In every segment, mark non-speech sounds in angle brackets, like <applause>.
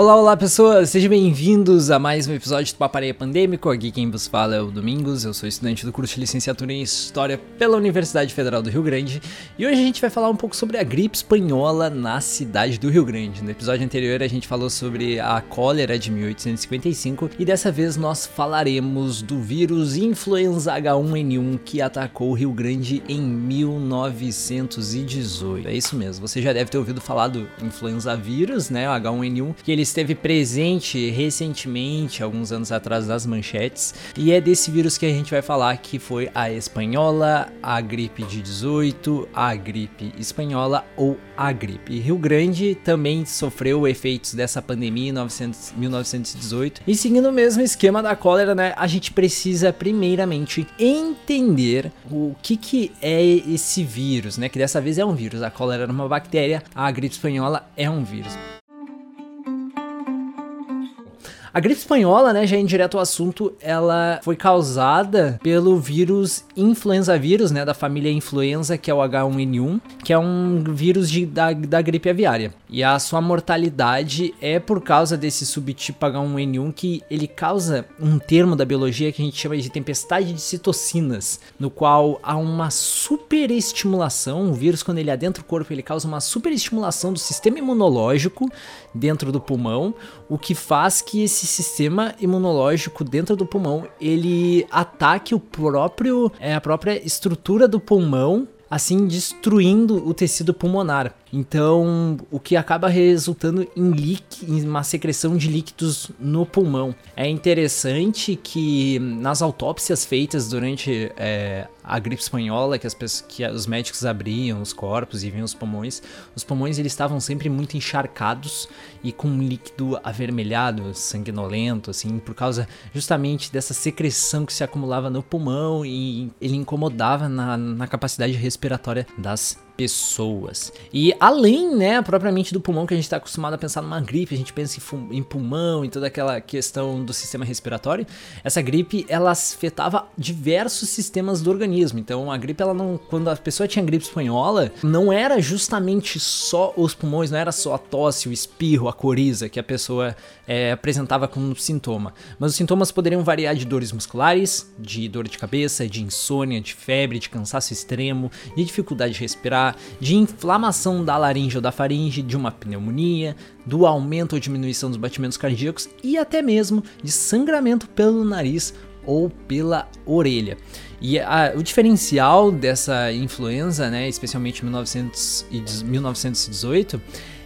Olá, olá pessoas, sejam bem-vindos a mais um episódio do Papareia Pandêmico. Aqui quem vos fala é o Domingos, eu sou estudante do curso de licenciatura em História pela Universidade Federal do Rio Grande e hoje a gente vai falar um pouco sobre a gripe espanhola na cidade do Rio Grande. No episódio anterior a gente falou sobre a cólera de 1855 e dessa vez nós falaremos do vírus influenza H1N1 que atacou o Rio Grande em 1918. É isso mesmo, você já deve ter ouvido falar do influenza vírus, né, o H1N1, que ele esteve presente recentemente, alguns anos atrás, nas manchetes. E é desse vírus que a gente vai falar, que foi a espanhola, a gripe de 18, a gripe espanhola ou a gripe. Rio Grande também sofreu efeitos dessa pandemia em 900, 1918. E seguindo o mesmo esquema da cólera, né, a gente precisa primeiramente entender o que, que é esse vírus, né, que dessa vez é um vírus. A cólera era uma bactéria, a gripe espanhola é um vírus. A gripe espanhola, né, já em direto ao assunto, ela foi causada pelo vírus influenza vírus, né, da família influenza, que é o H1N1, que é um vírus de, da, da gripe aviária. E a sua mortalidade é por causa desse subtipo H1N1 que ele causa um termo da biologia que a gente chama de tempestade de citocinas, no qual há uma superestimulação, o vírus quando ele adentra o corpo, ele causa uma superestimulação do sistema imunológico dentro do pulmão, o que faz que esse sistema imunológico dentro do pulmão ele ataque o próprio é, a própria estrutura do pulmão assim destruindo o tecido pulmonar. Então, o que acaba resultando em, líquido, em uma secreção de líquidos no pulmão. É interessante que nas autópsias feitas durante é, a gripe espanhola, que, as pessoas, que os médicos abriam os corpos e viam os pulmões, os pulmões eles estavam sempre muito encharcados e com um líquido avermelhado, sanguinolento, assim, por causa justamente dessa secreção que se acumulava no pulmão e ele incomodava na, na capacidade respiratória das pessoas. E além, né, propriamente do pulmão que a gente está acostumado a pensar numa gripe, a gente pensa em, pulmão e toda aquela questão do sistema respiratório, essa gripe ela afetava diversos sistemas do organismo. Então a gripe ela não, quando a pessoa tinha gripe espanhola, não era justamente só os pulmões, não era só a tosse, o espirro, a coriza que a pessoa é, apresentava como sintoma, mas os sintomas poderiam variar de dores musculares, de dor de cabeça, de insônia, de febre, de cansaço extremo, de dificuldade de respirar de inflamação da laringe ou da faringe, de uma pneumonia, do aumento ou diminuição dos batimentos cardíacos e até mesmo de sangramento pelo nariz ou pela orelha. E a, o diferencial dessa influenza, né, especialmente em 1918,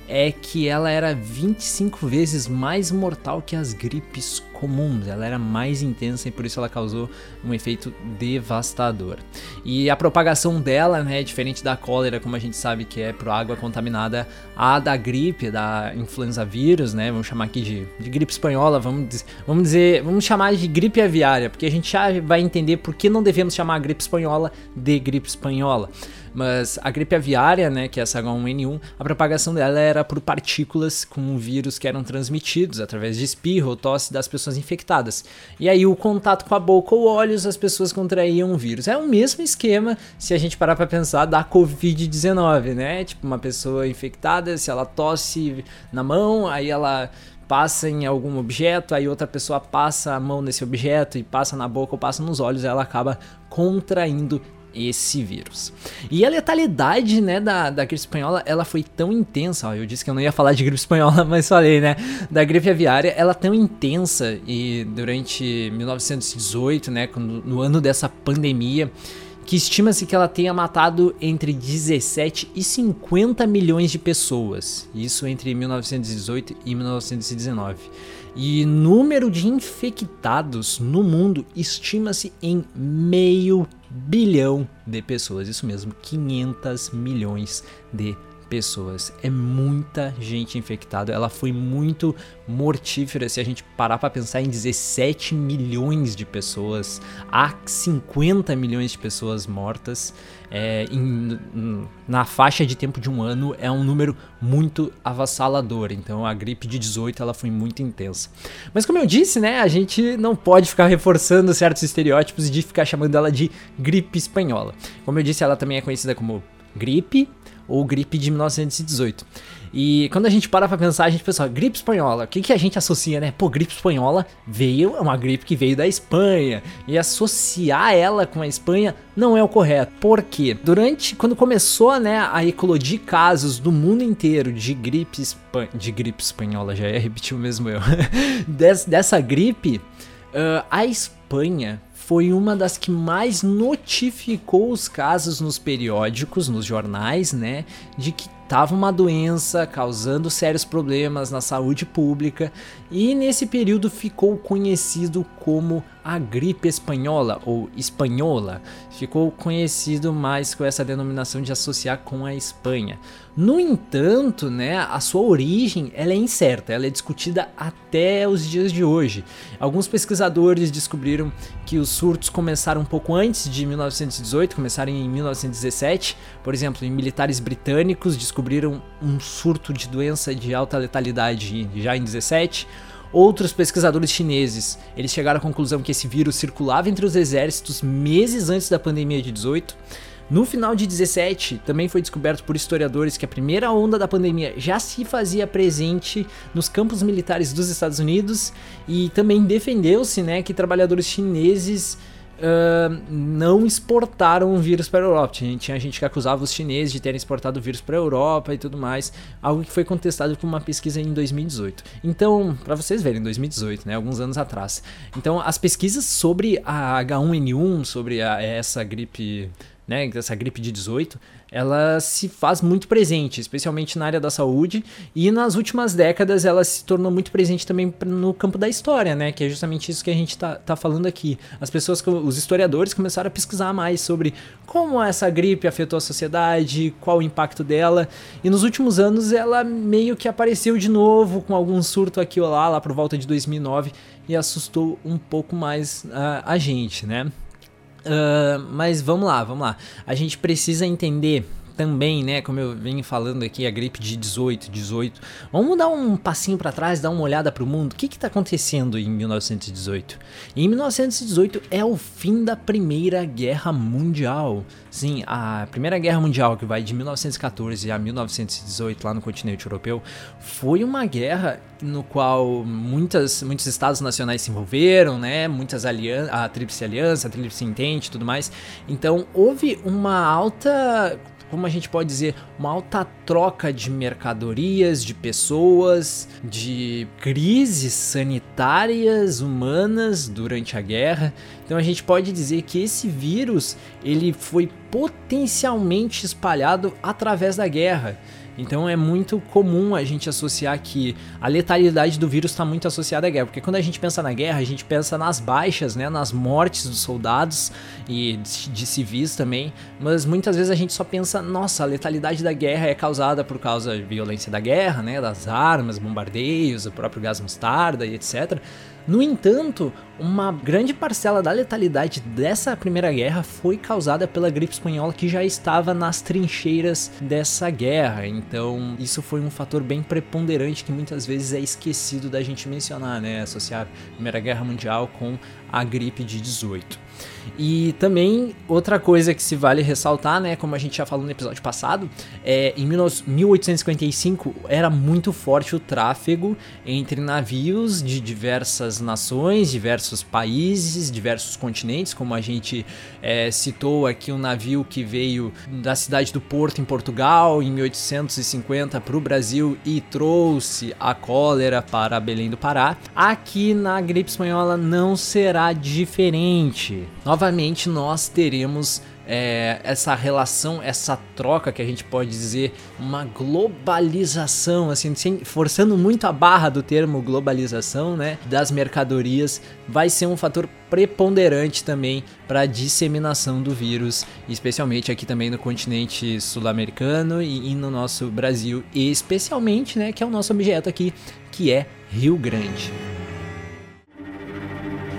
é que ela era 25 vezes mais mortal que as gripes comuns, ela era mais intensa e por isso ela causou um efeito devastador. E a propagação dela, né, diferente da cólera, como a gente sabe que é por água contaminada, a da gripe, da influenza vírus, né, vamos chamar aqui de, de gripe espanhola, vamos, vamos dizer, vamos chamar de gripe aviária, porque a gente já vai entender por que não devemos chamar a gripe espanhola de gripe espanhola. Mas a gripe aviária, né, que é essa H1N1, a propagação dela era por partículas com vírus que eram transmitidos através de espirro ou tosse das pessoas infectadas. E aí o contato com a boca ou olhos as pessoas contraíam o vírus. É o mesmo esquema se a gente parar para pensar da COVID-19, né? Tipo uma pessoa infectada, se ela tosse na mão, aí ela passa em algum objeto, aí outra pessoa passa a mão nesse objeto e passa na boca ou passa nos olhos, ela acaba contraindo esse vírus. E a letalidade, né, da, da gripe espanhola, ela foi tão intensa, ó, eu disse que eu não ia falar de gripe espanhola, <laughs> mas falei, né, da gripe aviária, ela é tão intensa e durante 1918, né, no ano dessa pandemia, que estima-se que ela tenha matado entre 17 e 50 milhões de pessoas, isso entre 1918 e 1919. E número de infectados no mundo estima-se em meio bilhão de pessoas. Isso mesmo, 500 milhões de pessoas. É muita gente infectada. Ela foi muito mortífera se a gente parar para pensar em 17 milhões de pessoas, há 50 milhões de pessoas mortas. É, em, na faixa de tempo de um ano é um número muito avassalador. Então a gripe de 18 ela foi muito intensa. Mas como eu disse, né, a gente não pode ficar reforçando certos estereótipos de ficar chamando ela de gripe espanhola. Como eu disse, ela também é conhecida como gripe ou gripe de 1918. E quando a gente para pra pensar, a gente pensa, gripe espanhola, o que, que a gente associa, né? Pô, gripe espanhola veio, é uma gripe que veio da Espanha. E associar ela com a Espanha não é o correto. Por quê? Durante, quando começou, né, a eclodir casos do mundo inteiro de gripe, de gripe espanhola, já ia repetir o mesmo eu, <laughs> Des, dessa gripe, uh, a Espanha foi uma das que mais notificou os casos nos periódicos, nos jornais, né, de que estava uma doença causando sérios problemas na saúde pública e nesse período ficou conhecido como a gripe espanhola ou espanhola. Ficou conhecido mais com essa denominação de associar com a Espanha. No entanto, né, a sua origem ela é incerta, ela é discutida até os dias de hoje. Alguns pesquisadores descobriram que os surtos começaram um pouco antes de 1918, começaram em 1917. Por exemplo, em militares britânicos descobriram um surto de doença de alta letalidade já em 17. Outros pesquisadores chineses, eles chegaram à conclusão que esse vírus circulava entre os exércitos meses antes da pandemia de 18. No final de 17, também foi descoberto por historiadores que a primeira onda da pandemia já se fazia presente nos campos militares dos Estados Unidos e também defendeu-se né, que trabalhadores chineses uh, não exportaram o vírus para a Europa. Tinha, tinha gente que acusava os chineses de terem exportado o vírus para a Europa e tudo mais, algo que foi contestado por uma pesquisa em 2018. Então, para vocês verem, 2018, né, alguns anos atrás. Então, as pesquisas sobre a H1N1, sobre a, essa gripe né, essa gripe de 18, ela se faz muito presente, especialmente na área da saúde, e nas últimas décadas ela se tornou muito presente também no campo da história, né, que é justamente isso que a gente está tá falando aqui. As pessoas, os historiadores começaram a pesquisar mais sobre como essa gripe afetou a sociedade, qual o impacto dela, e nos últimos anos ela meio que apareceu de novo com algum surto aqui ou lá, lá por volta de 2009, e assustou um pouco mais a, a gente, né. Uh, mas vamos lá, vamos lá. A gente precisa entender também, né, como eu venho falando aqui, a gripe de 18, 18. Vamos dar um passinho para trás, dar uma olhada para o mundo. O que está acontecendo em 1918? Em 1918 é o fim da Primeira Guerra Mundial. Sim, a Primeira Guerra Mundial, que vai de 1914 a 1918 lá no continente europeu, foi uma guerra no qual muitas, muitos estados nacionais se envolveram, né? Muitas alianças, a Tríplice Aliança, a Tríplice Entente e tudo mais. Então houve uma alta como a gente pode dizer, uma alta troca de mercadorias, de pessoas, de crises sanitárias humanas durante a guerra. Então a gente pode dizer que esse vírus ele foi potencialmente espalhado através da guerra. Então é muito comum a gente associar que a letalidade do vírus está muito associada à guerra, porque quando a gente pensa na guerra, a gente pensa nas baixas, né, nas mortes dos soldados e de civis também, mas muitas vezes a gente só pensa, nossa, a letalidade da guerra é causada por causa da violência da guerra, né, das armas, bombardeios, o próprio gás mostarda e etc. No entanto, uma grande parcela da letalidade dessa Primeira Guerra foi causada pela gripe espanhola que já estava nas trincheiras dessa guerra. Então, isso foi um fator bem preponderante que muitas vezes é esquecido da gente mencionar, né? Associar a Primeira Guerra Mundial com a gripe de 18. E também outra coisa que se vale ressaltar, né, como a gente já falou no episódio passado, é em 1855 era muito forte o tráfego entre navios de diversas nações, diversos países, diversos continentes, como a gente é, citou aqui um navio que veio da cidade do Porto em Portugal em 1850 para o Brasil e trouxe a cólera para Belém do Pará. Aqui na gripe espanhola não será diferente. Novamente nós teremos é, essa relação, essa troca que a gente pode dizer, uma globalização, assim, forçando muito a barra do termo globalização, né, das mercadorias, vai ser um fator preponderante também para a disseminação do vírus, especialmente aqui também no continente sul-americano e, e no nosso Brasil, e especialmente, né, que é o nosso objeto aqui, que é Rio Grande.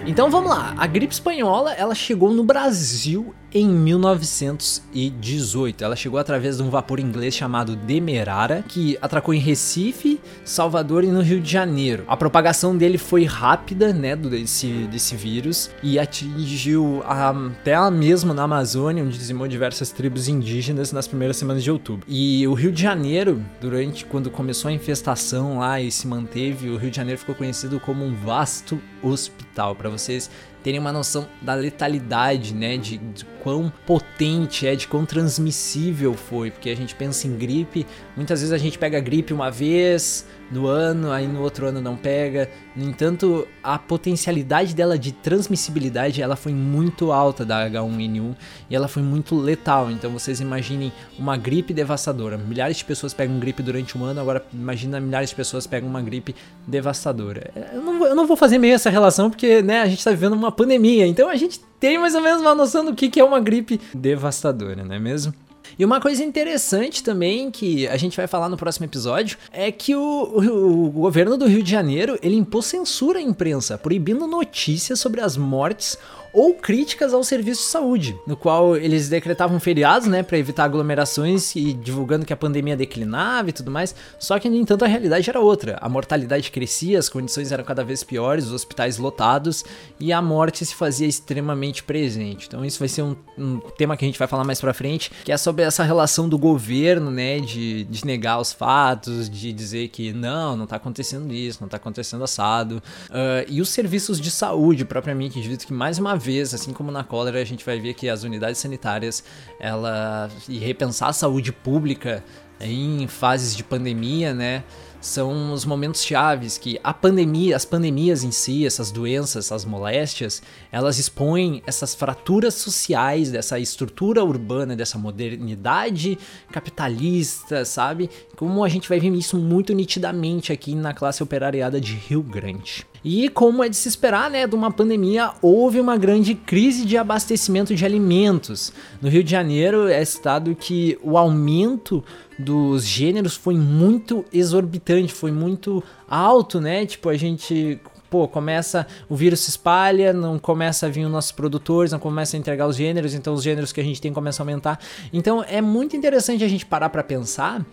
Então vamos lá, a gripe espanhola ela chegou no Brasil em 1918. Ela chegou através de um vapor inglês chamado Demerara, que atracou em Recife, Salvador e no Rio de Janeiro. A propagação dele foi rápida, né, desse, desse vírus, e atingiu a, até mesmo na Amazônia, onde dizimou diversas tribos indígenas nas primeiras semanas de outubro. E o Rio de Janeiro, durante quando começou a infestação lá e se manteve, o Rio de Janeiro ficou conhecido como um vasto hospital. Para vocês terem uma noção da letalidade, né, de, de quão potente é, de quão transmissível foi, porque a gente pensa em gripe, muitas vezes a gente pega gripe uma vez, no ano, aí no outro ano não pega. No entanto, a potencialidade dela de transmissibilidade, ela foi muito alta da H1N1 e ela foi muito letal. Então vocês imaginem uma gripe devastadora. Milhares de pessoas pegam gripe durante um ano, agora imagina milhares de pessoas pegam uma gripe devastadora. Eu não vou, eu não vou fazer meio essa relação porque, né, a gente está vivendo uma pandemia, então a gente tem mais ou menos uma noção do que, que é uma gripe devastadora, não é mesmo? E uma coisa interessante também que a gente vai falar no próximo episódio é que o, o, o, governo do Rio de Janeiro ele impôs censura à imprensa, proibindo notícias sobre as mortes ou críticas ao serviço de saúde, no qual eles decretavam feriados, né, para evitar aglomerações e divulgando que a pandemia declinava e tudo mais. Só que no entanto a realidade era outra. A mortalidade crescia, as condições eram cada vez piores, os hospitais lotados e a morte se fazia extremamente presente. Então isso vai ser um, um tema que a gente vai falar mais para frente, que é sobre essa relação do governo, né, de, de negar os fatos, de dizer que não, não tá acontecendo isso, não tá acontecendo assado. Uh, e os serviços de saúde propriamente dito que mais uma vez, assim como na cólera, a gente vai ver que as unidades sanitárias, ela e repensar a saúde pública em fases de pandemia, né? são os momentos chaves que a pandemia, as pandemias em si, essas doenças, essas moléstias, elas expõem essas fraturas sociais dessa estrutura urbana, dessa modernidade capitalista, sabe? Como a gente vai ver isso muito nitidamente aqui na classe operariada de Rio Grande. E como é de se esperar, né, de uma pandemia, houve uma grande crise de abastecimento de alimentos. No Rio de Janeiro é citado que o aumento dos gêneros foi muito exorbitante, foi muito alto, né? Tipo, a gente pô, começa, o vírus se espalha, não começa a vir os nossos produtores, não começa a entregar os gêneros, então os gêneros que a gente tem começam a aumentar. Então é muito interessante a gente parar para pensar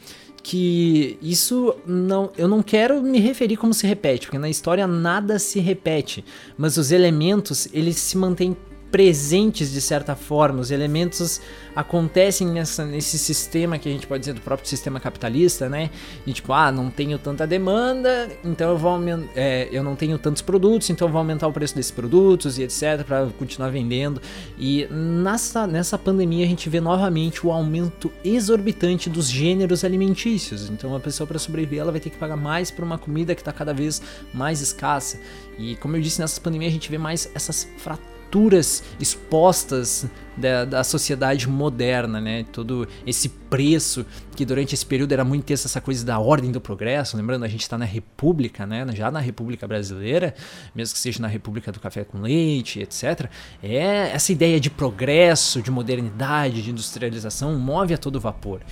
que isso não, eu não quero me referir como se repete, porque na história nada se repete, mas os elementos eles se mantêm presentes de certa forma, os elementos acontecem nessa, nesse sistema que a gente pode dizer do próprio sistema capitalista, né? E tipo, ah, não tenho tanta demanda, então eu vou é, eu não tenho tantos produtos, então eu vou aumentar o preço desses produtos e etc para continuar vendendo. E nessa, nessa pandemia a gente vê novamente o aumento exorbitante dos gêneros alimentícios. Então a pessoa para sobreviver ela vai ter que pagar mais por uma comida que está cada vez mais escassa. E como eu disse nessa pandemia a gente vê mais essas fraturas fraturas expostas da, da sociedade moderna, né? Todo esse preço que durante esse período era muito intenso essa coisa da ordem do progresso. Lembrando, a gente está na República, né? Já na República Brasileira, mesmo que seja na República do Café com Leite, etc. É essa ideia de progresso, de modernidade, de industrialização move a todo vapor.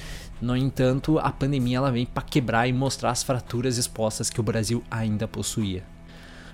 No entanto, a pandemia ela vem para quebrar e mostrar as fraturas expostas que o Brasil ainda possuía.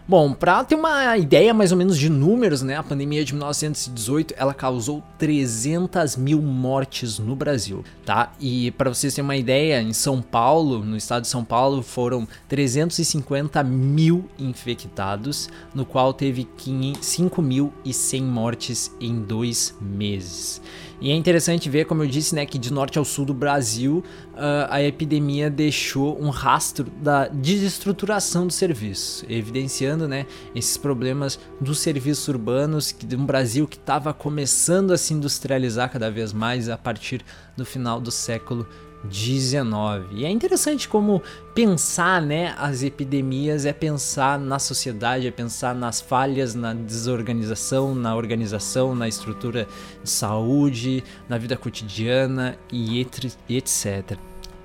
Bom, para ter uma ideia mais ou menos de números, né, a pandemia de 1918 ela causou 300 mil mortes no Brasil, tá? E para vocês terem uma ideia, em São Paulo, no estado de São Paulo, foram 350 mil infectados, no qual teve 5.100 mortes em dois meses. E é interessante ver, como eu disse, né, que de norte ao sul do Brasil uh, a epidemia deixou um rastro da desestruturação do serviço, evidenciando né, esses problemas dos serviços urbanos de um Brasil que estava começando a se industrializar cada vez mais a partir do final do século 19. E é interessante como pensar, né, as epidemias é pensar na sociedade, é pensar nas falhas, na desorganização, na organização, na estrutura de saúde, na vida cotidiana e etc.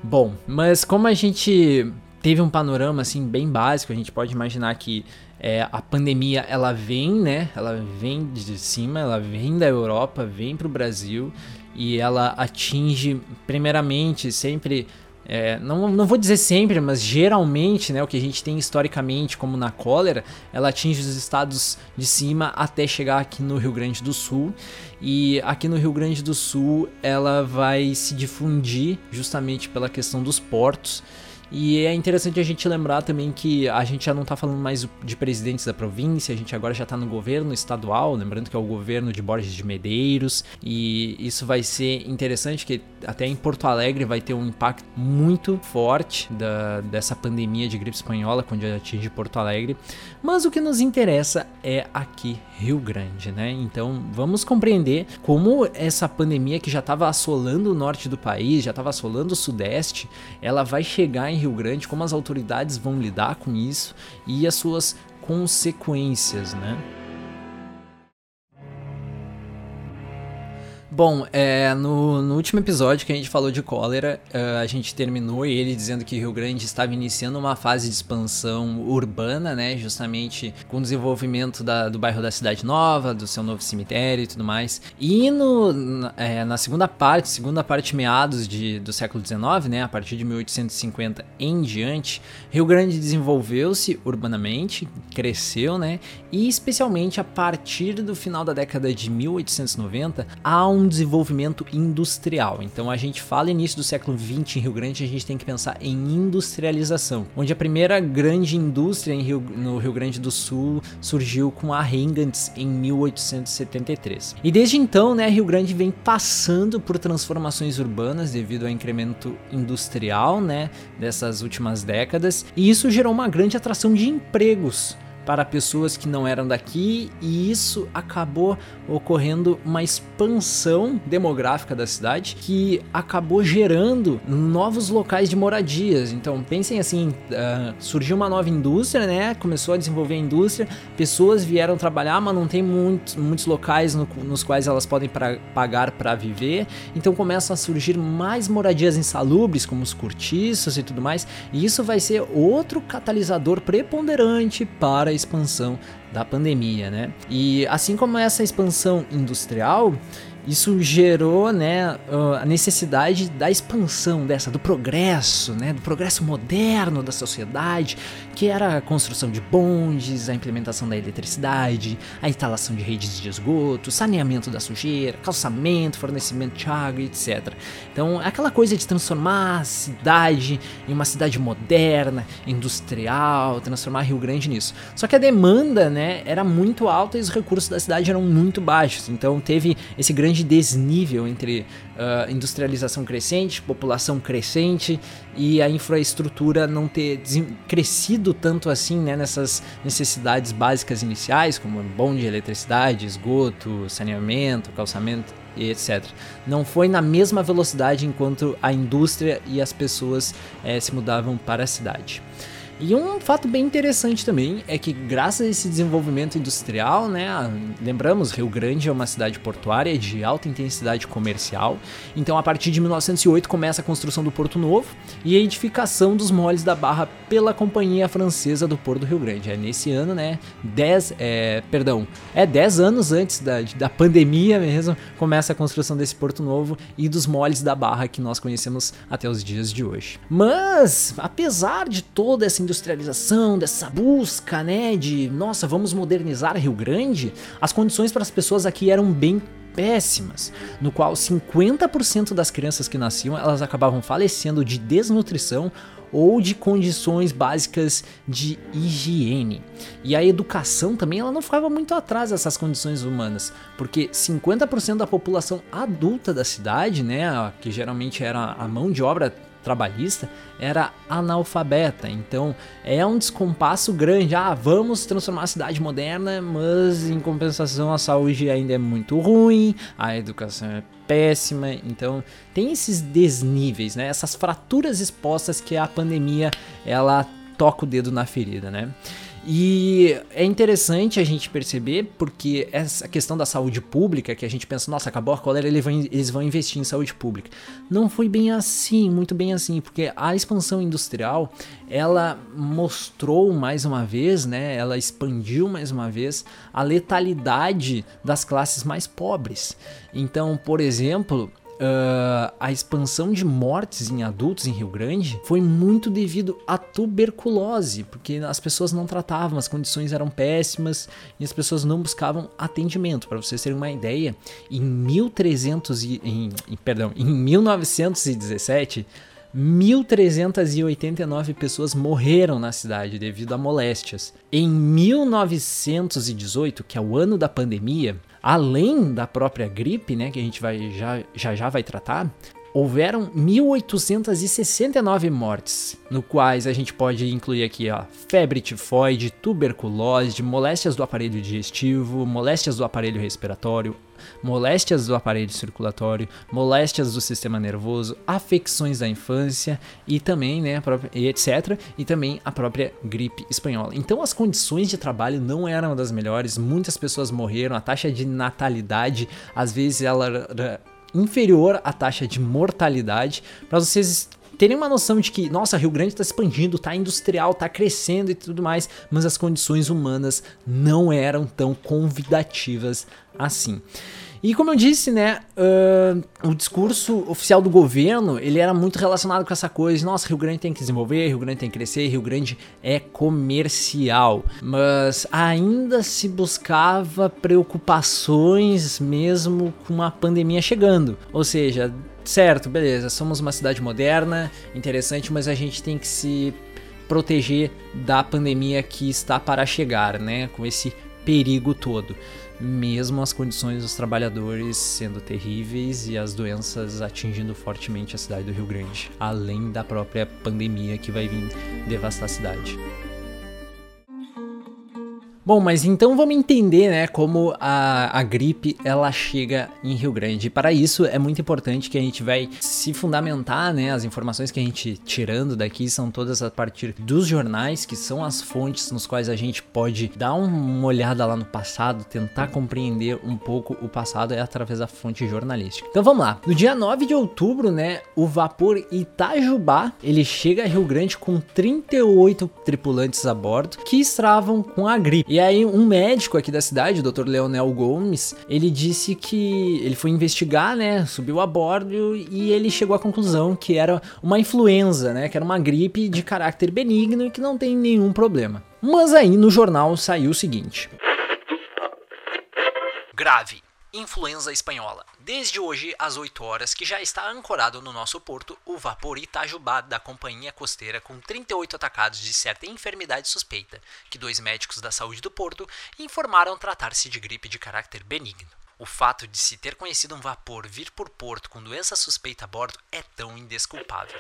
Bom, mas como a gente teve um panorama assim bem básico, a gente pode imaginar que é, a pandemia ela vem, né? Ela vem de cima, ela vem da Europa, vem para o Brasil e ela atinge primeiramente sempre é, não, não vou dizer sempre, mas geralmente, né, o que a gente tem historicamente como na cólera, ela atinge os estados de cima até chegar aqui no Rio Grande do Sul. E aqui no Rio Grande do Sul ela vai se difundir justamente pela questão dos portos. E é interessante a gente lembrar também que a gente já não está falando mais de presidentes da província, a gente agora já está no governo estadual, lembrando que é o governo de Borges de Medeiros, e isso vai ser interessante, que até em Porto Alegre vai ter um impacto muito forte da, dessa pandemia de gripe espanhola quando atinge Porto Alegre. Mas o que nos interessa é aqui Rio Grande, né? Então vamos compreender como essa pandemia que já estava assolando o norte do país, já estava assolando o sudeste, ela vai chegar em Rio Grande, como as autoridades vão lidar com isso e as suas consequências, né? Bom, é, no, no, último episódio que a gente falou de cólera, uh, a gente terminou ele dizendo que Rio Grande estava iniciando uma fase de expansão urbana, né? Justamente com o desenvolvimento da, do bairro da Cidade Nova, do seu novo cemitério e tudo mais. E no, na, é, na segunda parte, segunda parte meados de, do século XIX, né? A partir de 1850 em diante, Rio Grande desenvolveu-se urbanamente, cresceu, né? E especialmente a partir do final da década de 1890, há um um desenvolvimento industrial. Então a gente fala início do século 20 em Rio Grande, a gente tem que pensar em industrialização, onde a primeira grande indústria Rio, no Rio Grande do Sul surgiu com a Hengantz em 1873. E desde então, né, Rio Grande vem passando por transformações urbanas devido ao incremento industrial, né, dessas últimas décadas, e isso gerou uma grande atração de empregos para pessoas que não eram daqui e isso acabou ocorrendo uma expansão demográfica da cidade que acabou gerando novos locais de moradias. Então pensem assim, uh, surgiu uma nova indústria, né? Começou a desenvolver a indústria, pessoas vieram trabalhar, mas não tem muitos, muitos locais no, nos quais elas podem pra, pagar para viver. Então começam a surgir mais moradias insalubres, como os cortiços e tudo mais. E isso vai ser outro catalisador preponderante para a expansão da pandemia, né? E assim como essa expansão industrial, isso gerou né, a necessidade da expansão dessa, do progresso, né, do progresso moderno da sociedade, que era a construção de bondes, a implementação da eletricidade, a instalação de redes de esgoto, saneamento da sujeira, calçamento, fornecimento de água, etc. Então, aquela coisa de transformar a cidade em uma cidade moderna, industrial, transformar Rio Grande nisso. Só que a demanda né, era muito alta e os recursos da cidade eram muito baixos, então teve esse grande grande desnível entre uh, industrialização crescente, população crescente e a infraestrutura não ter crescido tanto assim né, nessas necessidades básicas iniciais, como bom de eletricidade, esgoto, saneamento, calçamento e etc. Não foi na mesma velocidade enquanto a indústria e as pessoas eh, se mudavam para a cidade. E um fato bem interessante também é que graças a esse desenvolvimento industrial, né, lembramos, Rio Grande é uma cidade portuária de alta intensidade comercial, então a partir de 1908 começa a construção do Porto Novo e a edificação dos moles da Barra pela Companhia Francesa do Porto do Rio Grande. É nesse ano, né, 10, é, perdão, é 10 anos antes da, da pandemia mesmo, começa a construção desse Porto Novo e dos moles da Barra que nós conhecemos até os dias de hoje. Mas, apesar de toda essa industrialização, dessa busca, né, de nossa, vamos modernizar Rio Grande, as condições para as pessoas aqui eram bem péssimas, no qual 50% das crianças que nasciam, elas acabavam falecendo de desnutrição ou de condições básicas de higiene. E a educação também ela não ficava muito atrás dessas condições humanas, porque 50% da população adulta da cidade, né, que geralmente era a mão de obra trabalhista era analfabeta. Então é um descompasso grande. Ah, vamos transformar a cidade moderna, mas em compensação a saúde ainda é muito ruim, a educação é péssima. Então tem esses desníveis, né? Essas fraturas expostas que a pandemia ela toca o dedo na ferida, né? E é interessante a gente perceber porque essa questão da saúde pública, que a gente pensa, nossa, acabou a cólera, eles vão investir em saúde pública. Não foi bem assim, muito bem assim, porque a expansão industrial, ela mostrou mais uma vez, né, ela expandiu mais uma vez a letalidade das classes mais pobres. Então, por exemplo, uh, a expansão de mortes em adultos em Rio Grande foi muito devido à tuberculose, porque as pessoas não tratavam, as condições eram péssimas e as pessoas não buscavam atendimento. Para vocês terem uma ideia, em 1300 e, em, em, perdão, em 1917 1.389 pessoas morreram na cidade devido a moléstias. Em 1918, que é o ano da pandemia, além da própria gripe, né, que a gente vai já já, já vai tratar, houveram 1.869 mortes, no quais a gente pode incluir aqui ó, febre tifoide, tuberculose, moléstias do aparelho digestivo, moléstias do aparelho respiratório, moléstias do aparelho circulatório, moléstias do sistema nervoso, afecções da infância e também, né, etc. E também a própria gripe espanhola. Então as condições de trabalho não eram das melhores, muitas pessoas morreram, a taxa de natalidade às vezes ela era inferior à taxa de mortalidade, para vocês terem uma noção de que, nossa, Rio Grande está expandindo, está industrial, está crescendo e tudo mais, mas as condições humanas não eram tão convidativas assim. E como eu disse, né, uh, o discurso oficial do governo, ele era muito relacionado com essa coisa, nossa, Rio Grande tem que desenvolver, Rio Grande tem que crescer, Rio Grande é comercial. Mas ainda se buscava preocupações mesmo com a pandemia chegando. Ou seja, certo, beleza, somos uma cidade moderna, interessante, mas a gente tem que se proteger da pandemia que está para chegar, né, com esse perigo todo mesmo as condições dos trabalhadores sendo terríveis e as doenças atingindo fortemente a cidade do Rio Grande, além da própria pandemia que vai vir devastar a cidade. Bom, mas então vamos entender, né, como a, a gripe ela chega em Rio Grande. E para isso é muito importante que a gente vai se fundamentar, né, as informações que a gente tirando daqui são todas a partir dos jornais, que são as fontes nos quais a gente pode dar uma olhada lá no passado, tentar compreender um pouco o passado é através da fonte jornalística. Então vamos lá. No dia 9 de outubro, né, o vapor Itajubá, ele chega a Rio Grande com 38 tripulantes a bordo que estavam com a gripe. E aí um médico aqui da cidade, o Dr. Leonel Gomes, ele disse que ele foi investigar, né, subiu a bordo e ele chegou à conclusão que era uma influenza, né, que era uma gripe de caráter benigno e que não tem nenhum problema. Mas aí no jornal saiu o seguinte: Grave Influenza espanhola. Desde hoje, às 8 horas, que já está ancorado no nosso porto o vapor Itajubá da Companhia Costeira com 38 atacados de certa enfermidade suspeita, que dois médicos da saúde do porto informaram tratar-se de gripe de caráter benigno. O fato de se ter conhecido um vapor vir por porto com doença suspeita a bordo é tão indesculpável.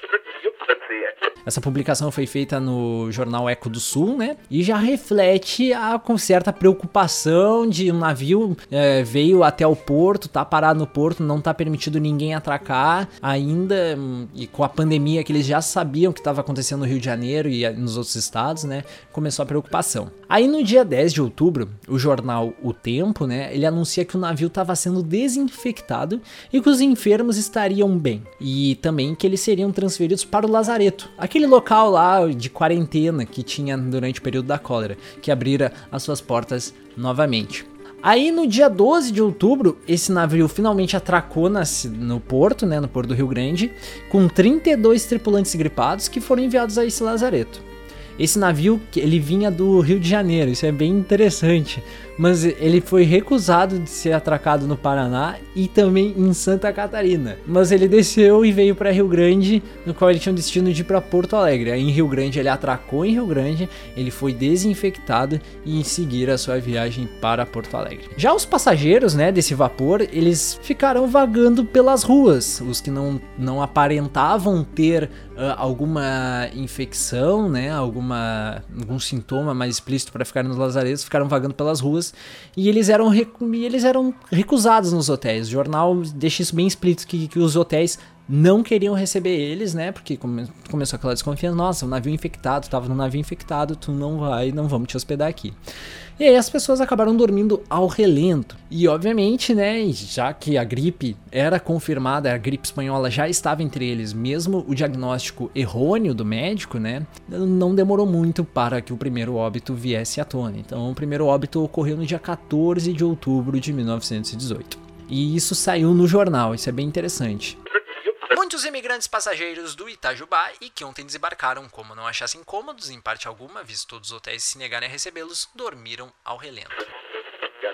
Essa publicação foi feita no jornal Eco do Sul, né? E já reflete a com certa preocupação de um navio é, veio até o porto, tá parado no porto, não tá permitido ninguém atracar ainda. E com a pandemia que eles já sabiam que estava acontecendo no Rio de Janeiro e nos outros estados, né? Começou a preocupação. Aí no dia 10 de outubro, o jornal O Tempo, né? Ele anuncia que o navio estava sendo desinfectado e que os enfermos estariam bem. E também que eles seriam transferidos para o lazareto, aquele local lá de quarentena que tinha durante o período da cólera, que abrira as suas portas novamente. Aí no dia 12 de outubro, esse navio finalmente atracou no porto, né, no porto do Rio Grande, com 32 tripulantes gripados que foram enviados a esse lazareto. Esse navio, ele vinha do Rio de Janeiro, isso é bem interessante, mas ele foi recusado de ser atracado no Paraná e também em Santa Catarina. Mas ele desceu e veio para Rio Grande, no qual ele tinha o destino de ir para Porto Alegre. Aí em Rio Grande ele atracou em Rio Grande, ele foi desinfectado e em seguir a sua viagem para Porto Alegre. Já os passageiros, né, desse vapor, eles ficaram vagando pelas ruas, os que não, não aparentavam ter uh, alguma infecção, né, alguma algum sintoma mais explícito para ficar nos lazaretos, ficaram vagando pelas ruas e eles eram, e eles eram recusados nos hotéis. O jornal deixa isso bem explícito que, que os hotéis não queriam receber eles, né? Porque come, começou aquela desconfiança, nossa, o um navio infectado, tava no navio infectado, tu não vai, não vamos te hospedar aqui. E aí as pessoas acabaram dormindo ao relento. E obviamente, né, já que a gripe era confirmada, a gripe espanhola já estava entre eles, mesmo o diagnóstico errôneo do médico, né, não demorou muito para que o primeiro óbito viesse à tona. Então, o primeiro óbito ocorreu no dia 14 de outubro de 1918. E isso saiu no jornal, isso é bem interessante. Muitos imigrantes passageiros do Itajubá e que ontem desembarcaram, como não achassem cômodos em parte alguma, visto todos os hotéis se negarem a recebê-los, dormiram ao relento.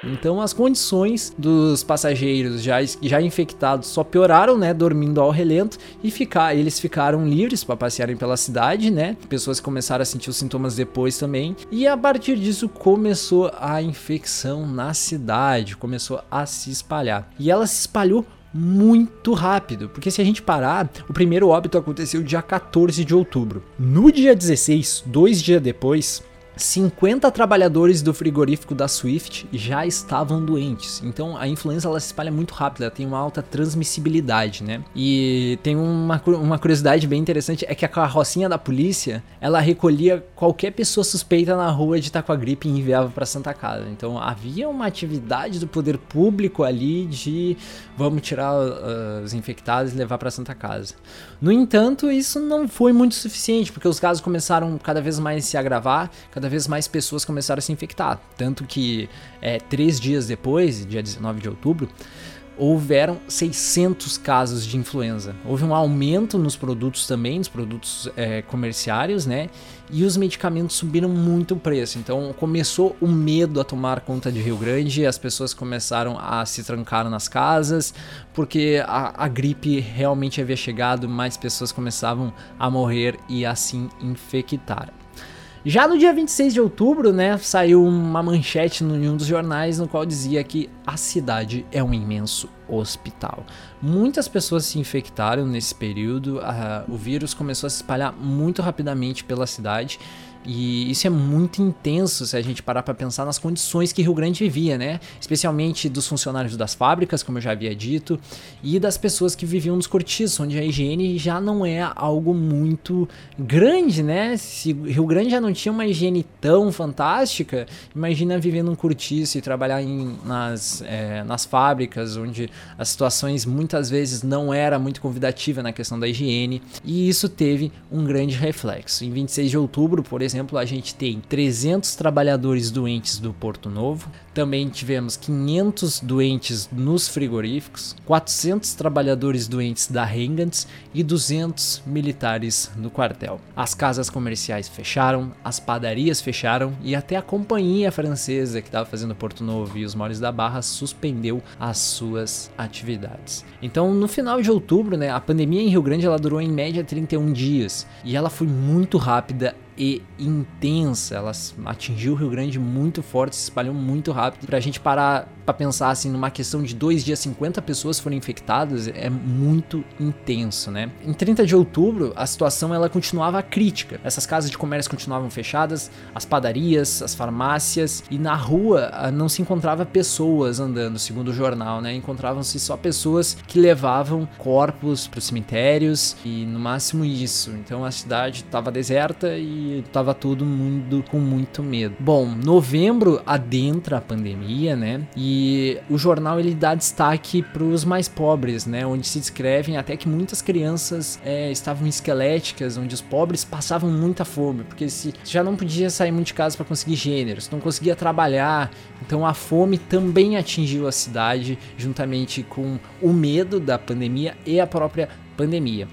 Então as condições dos passageiros já, já infectados só pioraram, né, dormindo ao relento e ficar, eles ficaram livres para passearem pela cidade, né? Pessoas começaram a sentir os sintomas depois também. E a partir disso começou a infecção na cidade, começou a se espalhar. E ela se espalhou muito rápido, porque se a gente parar, o primeiro óbito aconteceu dia 14 de outubro. No dia 16, dois dias depois, 50 trabalhadores do frigorífico da Swift já estavam doentes. Então a influenza ela se espalha muito rápido, ela tem uma alta transmissibilidade, né? E tem uma, uma curiosidade bem interessante é que a carrocinha da polícia ela recolhia qualquer pessoa suspeita na rua de estar com a gripe e enviava para Santa Casa. Então havia uma atividade do poder público ali de vamos tirar uh, os infectados e levar para Santa Casa. No entanto, isso não foi muito suficiente porque os casos começaram cada vez mais a se agravar, cada vez mais pessoas começaram a se infectar. Tanto que é, três dias depois, dia 19 de outubro, houveram 600 casos de influenza. Houve um aumento nos produtos também, nos produtos é, comerciários, né? E os medicamentos subiram muito o preço. Então começou o medo a tomar conta de Rio Grande, as pessoas começaram a se trancar nas casas, porque a, a gripe realmente havia chegado, mais pessoas começavam a morrer e assim infectar. Já no dia 26 de outubro, né, saiu uma manchete em um dos jornais no qual dizia que a cidade é um imenso hospital. Muitas pessoas se infectaram nesse período, o vírus começou a se espalhar muito rapidamente pela cidade e isso é muito intenso se a gente parar para pensar nas condições que Rio Grande vivia, né? Especialmente dos funcionários das fábricas, como eu já havia dito, e das pessoas que viviam nos cortiços, onde a higiene já não é algo muito grande, né? Se Rio Grande já não tinha uma higiene tão fantástica, imagina viver num cortiço e trabalhar em, nas, é, nas fábricas, onde as situações muitas vezes não era muito convidativa na questão da higiene, e isso teve um grande reflexo. Em 26 de outubro, por exemplo, exemplo, a gente tem 300 trabalhadores doentes do Porto Novo, também tivemos 500 doentes nos frigoríficos, 400 trabalhadores doentes da Hengans e 200 militares no quartel. As casas comerciais fecharam, as padarias fecharam e até a companhia francesa que estava fazendo Porto Novo e os Moles da Barra suspendeu as suas atividades. Então, no final de outubro, né, a pandemia em Rio Grande ela durou em média 31 dias e ela foi muito rápida e intensa. Ela atingiu o Rio Grande muito forte, se espalhou muito rápido. Pra gente parar pra pensar assim, numa questão de dois dias, 50 pessoas foram infectadas, é muito intenso, né? Em 30 de outubro, a situação ela continuava crítica. Essas casas de comércio continuavam fechadas, as padarias, as farmácias e na rua ah, não se encontrava pessoas andando, segundo o jornal, né? Encontravam-se só pessoas que levavam corpos para os cemitérios e no máximo isso. Então a cidade estava deserta e tava todo mundo com muito medo. Bom, novembro adentra a pandemia, né? E o jornal ele dá destaque para os mais pobres, né? Onde se descrevem até que muitas crianças é, estavam esqueléticas, onde os pobres passavam muita fome, porque se já não podia sair muito de casa para conseguir gêneros, não conseguia trabalhar, então a fome também atingiu a cidade, juntamente com o medo da pandemia e a própria pandemia.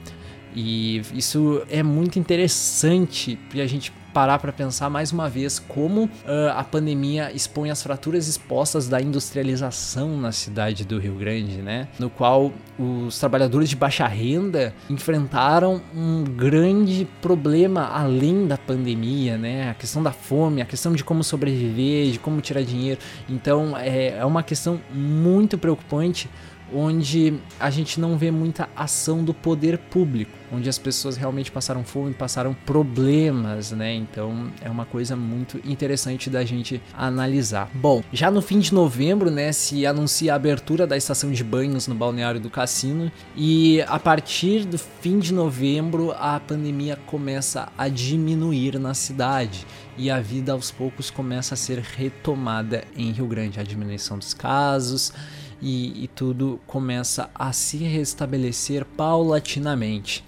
E isso é muito interessante para a gente parar para pensar mais uma vez como uh, a pandemia expõe as fraturas expostas da industrialização na cidade do Rio Grande, né? No qual os trabalhadores de baixa renda enfrentaram um grande problema além da pandemia, né? A questão da fome, a questão de como sobreviver, de como tirar dinheiro. Então é, é uma questão muito preocupante onde a gente não vê muita ação do poder público, onde as pessoas realmente passaram fome, passaram problemas, né? Então é uma coisa muito interessante da gente analisar. Bom, já no fim de novembro, né, se anuncia a abertura da estação de banhos no balneário do Cassino e a partir do fim de novembro a pandemia começa a diminuir na cidade e a vida aos poucos começa a ser retomada em Rio Grande, a diminuição dos casos e, e tudo começa a se restabelecer paulatinamente.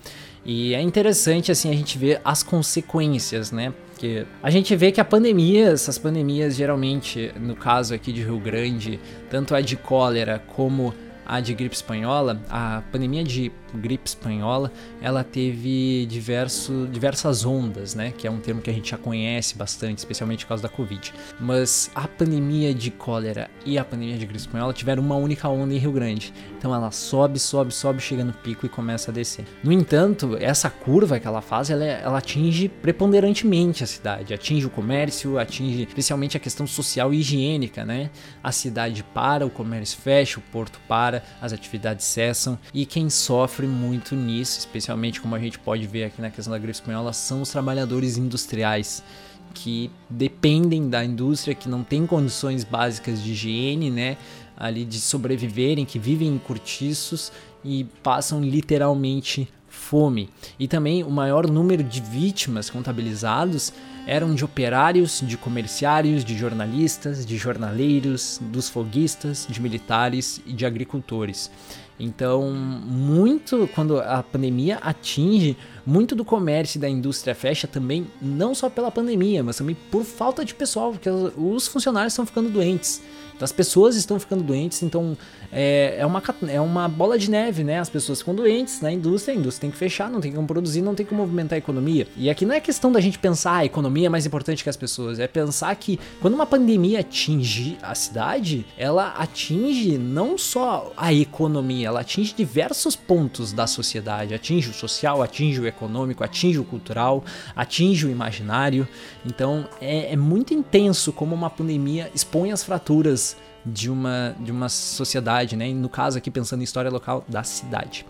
E é interessante assim a gente ver as consequências, né? Porque a gente vê que a pandemia, essas pandemias geralmente, no caso aqui de Rio Grande, tanto a de cólera como a de gripe espanhola, a pandemia de gripe espanhola, ela teve diverso, diversas ondas, né? Que é um termo que a gente já conhece bastante, especialmente por causa da Covid. Mas a pandemia de cólera e a pandemia de gripe espanhola tiveram uma única onda em Rio Grande. Então ela sobe, sobe, sobe, chega no pico e começa a descer. No entanto, essa curva que ela faz, ela, ela atinge preponderantemente a cidade, atinge o comércio, atinge especialmente a questão social e higiênica, né? A cidade para, o comércio fecha, o porto para, as atividades cessam e quem sofre muito nisso, especialmente como a gente pode ver aqui na questão da gripe espanhola, são os trabalhadores industriais que dependem da indústria, que não tem condições básicas de higiene, né? Ali de sobreviverem, que vivem em cortiços e passam literalmente fome. E também o maior número de vítimas contabilizados eram de operários, de comerciários, de jornalistas, de jornaleiros, dos foguistas, de militares e de agricultores. Então, muito quando a pandemia atinge, muito do comércio e da indústria fecha também, não só pela pandemia, mas também por falta de pessoal, porque os funcionários estão ficando doentes. Então, as pessoas estão ficando doentes, então é, é, uma, é uma bola de neve, né? As pessoas ficam doentes na indústria, a indústria tem que fechar, não tem como produzir, não tem como movimentar a economia. E aqui não é questão da gente pensar a economia é mais importante que as pessoas, é pensar que quando uma pandemia atinge a cidade, ela atinge não só a economia, ela atinge diversos pontos da sociedade, atinge o social, atinge o econômico, atinge o cultural, atinge o imaginário. Então é, é muito intenso como uma pandemia expõe as fraturas de uma, de uma sociedade, né? No caso aqui pensando em história local da cidade.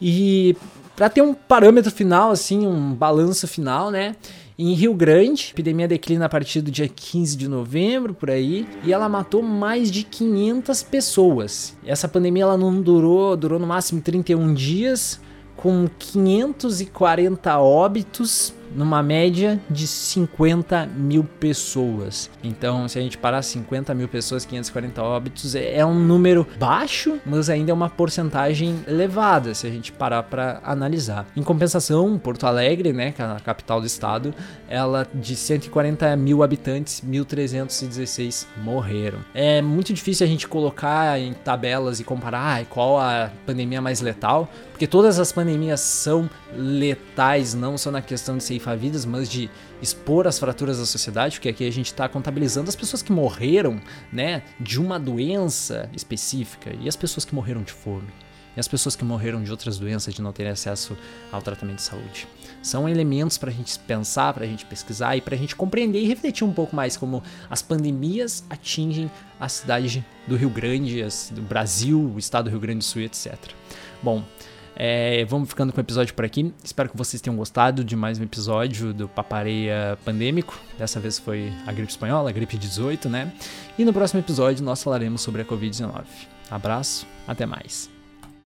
E para ter um parâmetro final, assim, um balanço final, né? Em Rio Grande, a epidemia declina a partir do dia 15 de novembro, por aí, e ela matou mais de 500 pessoas. Essa pandemia ela não durou, durou no máximo 31 dias, com 540 óbitos numa média de 50 mil pessoas. Então, se a gente parar 50 mil pessoas, 540 óbitos, é, é um número baixo, mas ainda é uma porcentagem elevada se a gente parar para analisar. Em compensação, Porto Alegre, né, que é a capital do estado, ela de 140 mil habitantes, 1.316 morreram. É muito difícil a gente colocar em tabelas e comparar ah, qual a pandemia mais letal, porque todas as pandemias são letais, não só na questão de ceifar vidas, mas de expor as fraturas da sociedade, porque aqui a gente está contabilizando as pessoas que morreram, né, de uma doença específica e as pessoas que morreram de fome. E as pessoas que morreram de outras doenças, de não terem acesso ao tratamento de saúde. São elementos para a gente pensar, para a gente pesquisar e para a gente compreender e refletir um pouco mais como as pandemias atingem a cidade do Rio Grande, do Brasil, o estado do Rio Grande do Sul, etc. Bom, é, vamos ficando com o episódio por aqui. Espero que vocês tenham gostado de mais um episódio do Papareia Pandêmico. Dessa vez foi a gripe espanhola, a gripe 18, né? E no próximo episódio nós falaremos sobre a Covid-19. Abraço, até mais.